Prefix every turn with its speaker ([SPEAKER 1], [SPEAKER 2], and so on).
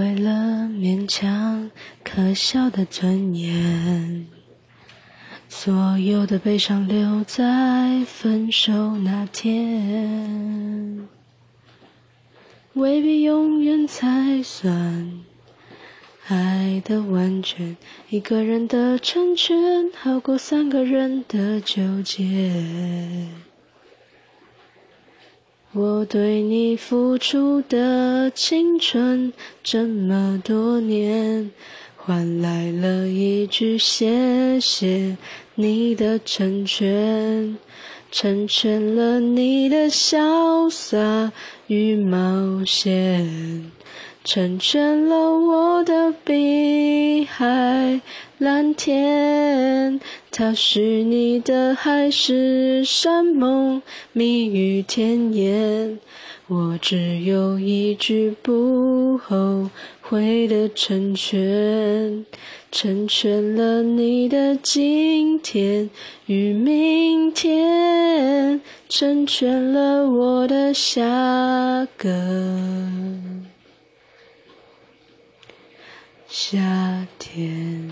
[SPEAKER 1] 为了勉强可笑的尊严，所有的悲伤留在分手那天，未必永远才算爱的完全。一个人的成全，好过三个人的纠结。我对你付出的青春这么多年，换来了一句谢谢你的成全，成全了你的潇洒与冒险，成全了我的碧海。蓝天，它是你的海誓山盟、蜜语甜言。我只有一句不后悔的成全，成全了你的今天与明天，成全了我的下个夏天。